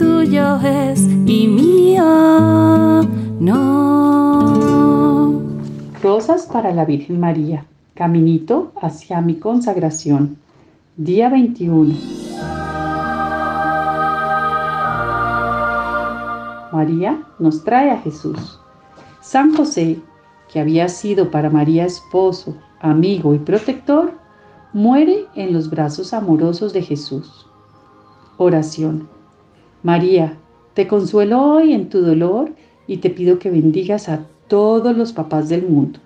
tuyo es y mío no. Rosas para la Virgen María. Caminito hacia mi consagración. Día 21. María nos trae a Jesús. San José, que había sido para María esposo, amigo y protector, muere en los brazos amorosos de Jesús. Oración. María, te consuelo hoy en tu dolor y te pido que bendigas a todos los papás del mundo.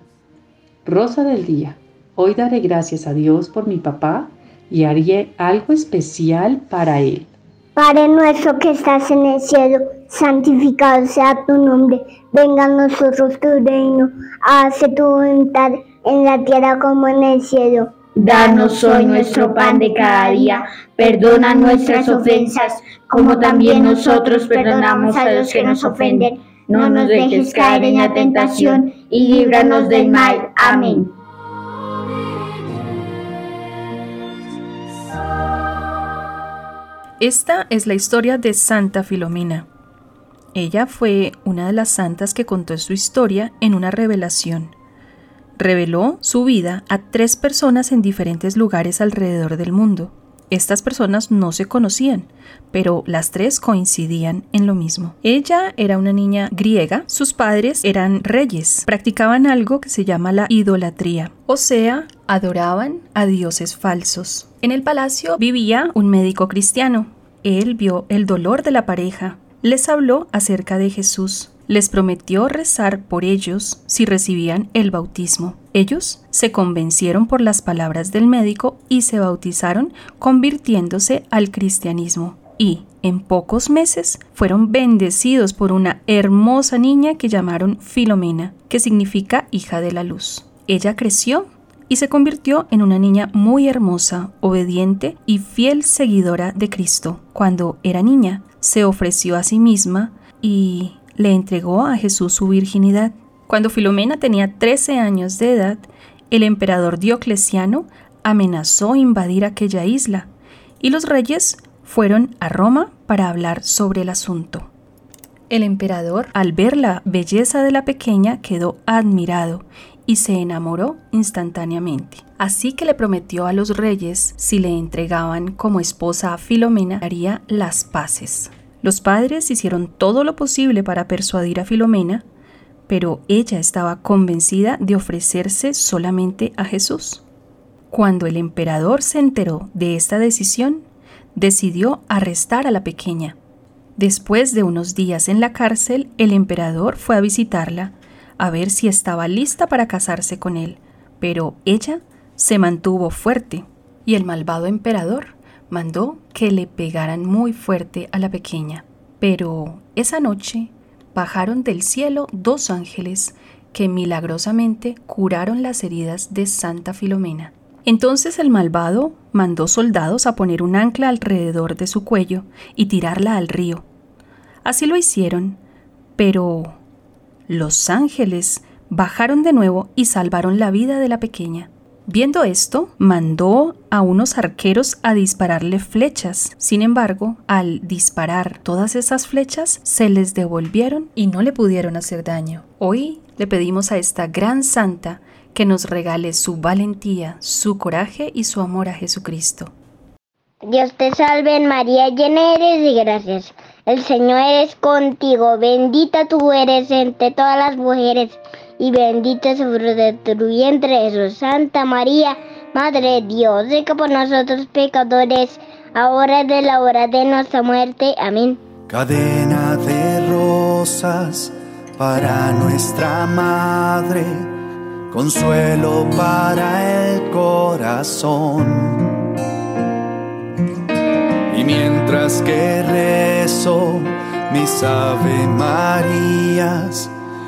Rosa del día. Hoy daré gracias a Dios por mi papá y haré algo especial para él. Padre nuestro que estás en el cielo, santificado sea tu nombre, venga a nosotros tu reino, hágase tu voluntad en la tierra como en el cielo. Danos hoy nuestro pan de cada día, perdona nuestras ofensas, como también nosotros perdonamos a los que nos ofenden. No nos dejes caer en la tentación y líbranos del mal. Amén. Esta es la historia de Santa Filomena. Ella fue una de las santas que contó su historia en una revelación. Reveló su vida a tres personas en diferentes lugares alrededor del mundo. Estas personas no se conocían, pero las tres coincidían en lo mismo. Ella era una niña griega, sus padres eran reyes, practicaban algo que se llama la idolatría, o sea, adoraban a dioses falsos. En el palacio vivía un médico cristiano. Él vio el dolor de la pareja, les habló acerca de Jesús, les prometió rezar por ellos si recibían el bautismo. Ellos se convencieron por las palabras del médico y se bautizaron convirtiéndose al cristianismo. Y, en pocos meses, fueron bendecidos por una hermosa niña que llamaron Filomena, que significa hija de la luz. Ella creció y se convirtió en una niña muy hermosa, obediente y fiel seguidora de Cristo. Cuando era niña, se ofreció a sí misma y le entregó a Jesús su virginidad. Cuando Filomena tenía 13 años de edad, el emperador Diocleciano amenazó invadir aquella isla y los reyes fueron a Roma para hablar sobre el asunto. El emperador, al ver la belleza de la pequeña, quedó admirado y se enamoró instantáneamente. Así que le prometió a los reyes, si le entregaban como esposa a Filomena, haría las paces. Los padres hicieron todo lo posible para persuadir a Filomena, pero ella estaba convencida de ofrecerse solamente a Jesús. Cuando el emperador se enteró de esta decisión, decidió arrestar a la pequeña. Después de unos días en la cárcel, el emperador fue a visitarla a ver si estaba lista para casarse con él, pero ella se mantuvo fuerte y el malvado emperador mandó que le pegaran muy fuerte a la pequeña. Pero esa noche bajaron del cielo dos ángeles que milagrosamente curaron las heridas de Santa Filomena. Entonces el malvado mandó soldados a poner un ancla alrededor de su cuello y tirarla al río. Así lo hicieron, pero los ángeles bajaron de nuevo y salvaron la vida de la pequeña. Viendo esto, mandó a unos arqueros a dispararle flechas. Sin embargo, al disparar todas esas flechas, se les devolvieron y no le pudieron hacer daño. Hoy le pedimos a esta gran santa que nos regale su valentía, su coraje y su amor a Jesucristo. Dios te salve María, llena eres de gracias. El Señor es contigo, bendita tú eres entre todas las mujeres y bendito es el fruto de tu vientre Jesús. Santa María, Madre de Dios, que por nosotros pecadores, ahora de la hora de nuestra muerte. Amén. Cadena de rosas para nuestra Madre, consuelo para el corazón. Y mientras que rezo, mis Ave Marías,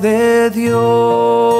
De Dios.